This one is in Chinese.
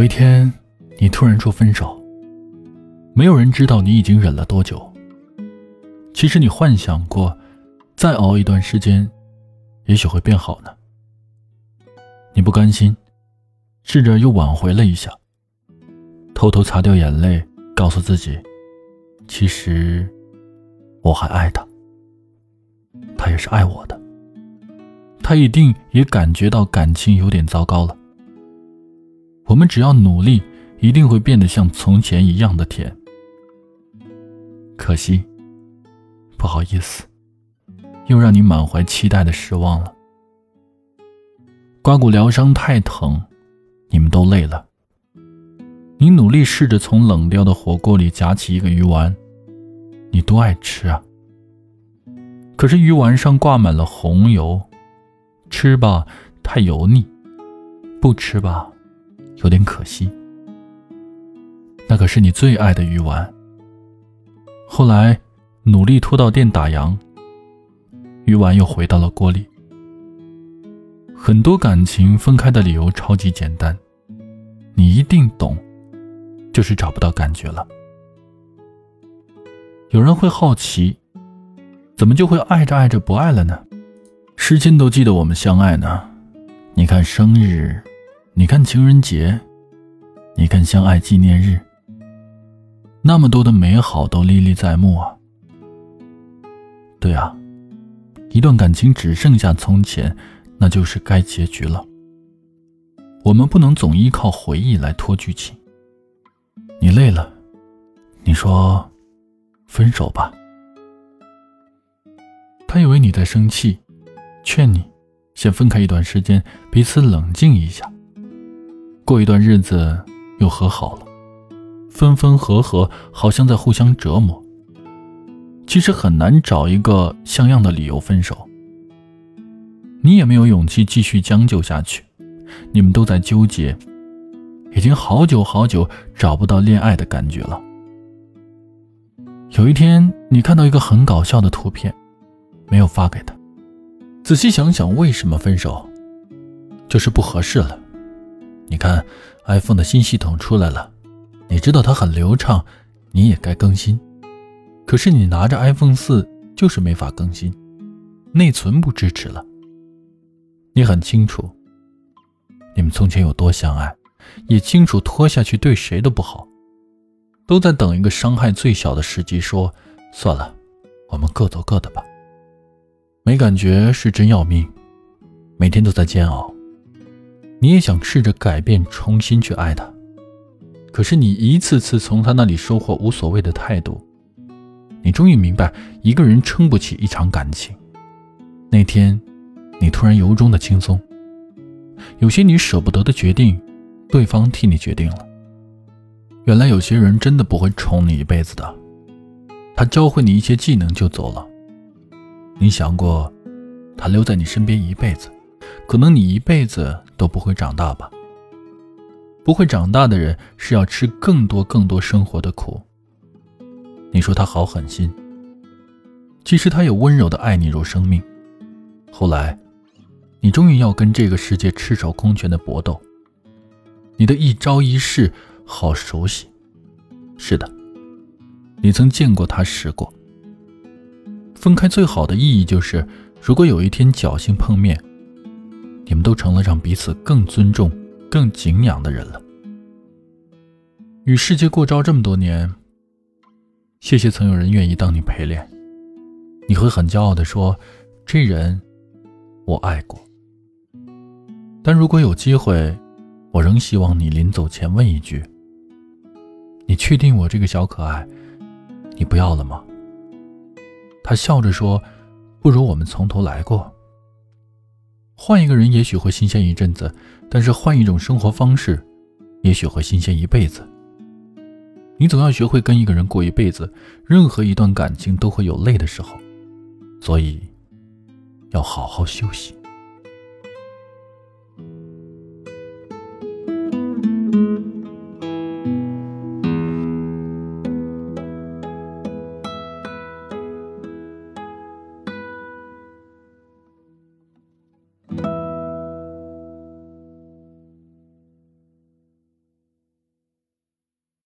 有一天，你突然说分手，没有人知道你已经忍了多久。其实你幻想过，再熬一段时间，也许会变好呢。你不甘心，试着又挽回了一下，偷偷擦掉眼泪，告诉自己，其实我还爱他，他也是爱我的，他一定也感觉到感情有点糟糕了。我们只要努力，一定会变得像从前一样的甜。可惜，不好意思，又让你满怀期待的失望了。刮骨疗伤太疼，你们都累了。你努力试着从冷掉的火锅里夹起一个鱼丸，你多爱吃啊！可是鱼丸上挂满了红油，吃吧太油腻，不吃吧。有点可惜，那可是你最爱的鱼丸。后来努力拖到店打烊，鱼丸又回到了锅里。很多感情分开的理由超级简单，你一定懂，就是找不到感觉了。有人会好奇，怎么就会爱着爱着不爱了呢？时间都记得我们相爱呢，你看生日。你看情人节，你看相爱纪念日，那么多的美好都历历在目啊。对啊，一段感情只剩下从前，那就是该结局了。我们不能总依靠回忆来拖剧情。你累了，你说分手吧。他以为你在生气，劝你先分开一段时间，彼此冷静一下。过一段日子又和好了，分分合合好像在互相折磨。其实很难找一个像样的理由分手。你也没有勇气继续将就下去，你们都在纠结，已经好久好久找不到恋爱的感觉了。有一天，你看到一个很搞笑的图片，没有发给他。仔细想想，为什么分手？就是不合适了。你看，iPhone 的新系统出来了，你知道它很流畅，你也该更新。可是你拿着 iPhone 四就是没法更新，内存不支持了。你很清楚，你们从前有多相爱，也清楚拖下去对谁都不好，都在等一个伤害最小的时机，说算了，我们各走各的吧。没感觉是真要命，每天都在煎熬。你也想试着改变，重新去爱他，可是你一次次从他那里收获无所谓的态度，你终于明白，一个人撑不起一场感情。那天，你突然由衷的轻松。有些你舍不得的决定，对方替你决定了。原来有些人真的不会宠你一辈子的，他教会你一些技能就走了。你想过，他留在你身边一辈子？可能你一辈子都不会长大吧。不会长大的人是要吃更多更多生活的苦。你说他好狠心，其实他也温柔的爱你如生命。后来，你终于要跟这个世界赤手空拳的搏斗。你的一招一式好熟悉。是的，你曾见过他试过。分开最好的意义就是，如果有一天侥幸碰面。你们都成了让彼此更尊重、更敬仰的人了。与世界过招这么多年，谢谢曾有人愿意当你陪练。你会很骄傲地说：“这人，我爱过。”但如果有机会，我仍希望你临走前问一句：“你确定我这个小可爱，你不要了吗？”他笑着说：“不如我们从头来过。”换一个人也许会新鲜一阵子，但是换一种生活方式，也许会新鲜一辈子。你总要学会跟一个人过一辈子，任何一段感情都会有累的时候，所以要好好休息。